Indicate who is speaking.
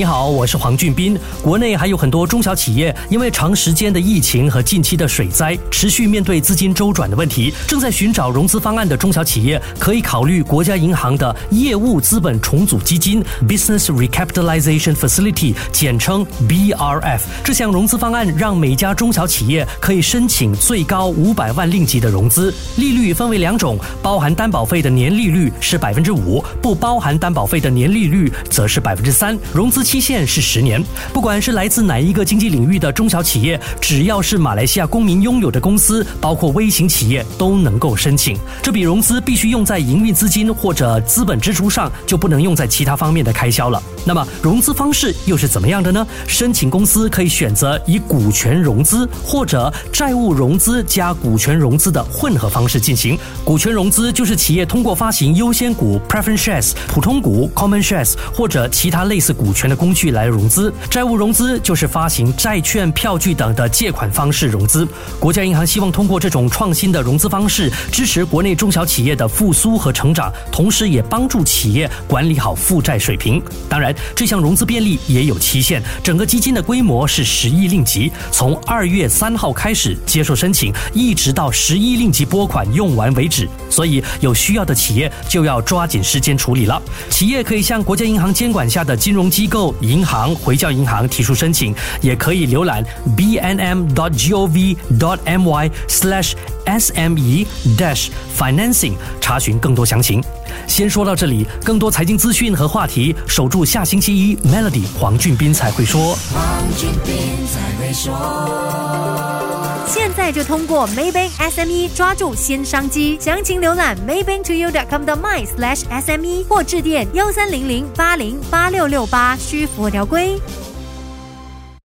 Speaker 1: 你好，我是黄俊斌。国内还有很多中小企业，因为长时间的疫情和近期的水灾，持续面对资金周转的问题，正在寻找融资方案的中小企业，可以考虑国家银行的业务资本重组基金 （Business Recapitalization Facility），简称 BRF。这项融资方案让每家中小企业可以申请最高五百万令吉的融资，利率分为两种，包含担保费的年利率是百分之五，不包含担保费的年利率则是百分之三，融资。期限是十年，不管是来自哪一个经济领域的中小企业，只要是马来西亚公民拥有的公司，包括微型企业都能够申请。这笔融资必须用在营运资金或者资本支出上，就不能用在其他方面的开销了。那么融资方式又是怎么样的呢？申请公司可以选择以股权融资或者债务融资加股权融资的混合方式进行。股权融资就是企业通过发行优先股 （preference shares）、普通股 （common shares） 或者其他类似股权的工具来融资。债务融资就是发行债券、票据等的借款方式融资。国家银行希望通过这种创新的融资方式，支持国内中小企业的复苏和成长，同时也帮助企业管理好负债水平。当然。这项融资便利也有期限，整个基金的规模是十亿令吉，从二月三号开始接受申请，一直到十亿令吉拨款用完为止。所以有需要的企业就要抓紧时间处理了。企业可以向国家银行监管下的金融机构、银行、回教银行提出申请，也可以浏览 bnm.gov.my/sme-financing 查询更多详情。先说到这里，更多财经资讯和话题，守住下星期一 Melody。
Speaker 2: 黄俊斌才会说。
Speaker 3: 现在就通过 Maybank SME 抓住新商机，详情浏览 maybanktoyou.com 的 my slash SME 或致电幺三零零八零八六六八，需符合条规。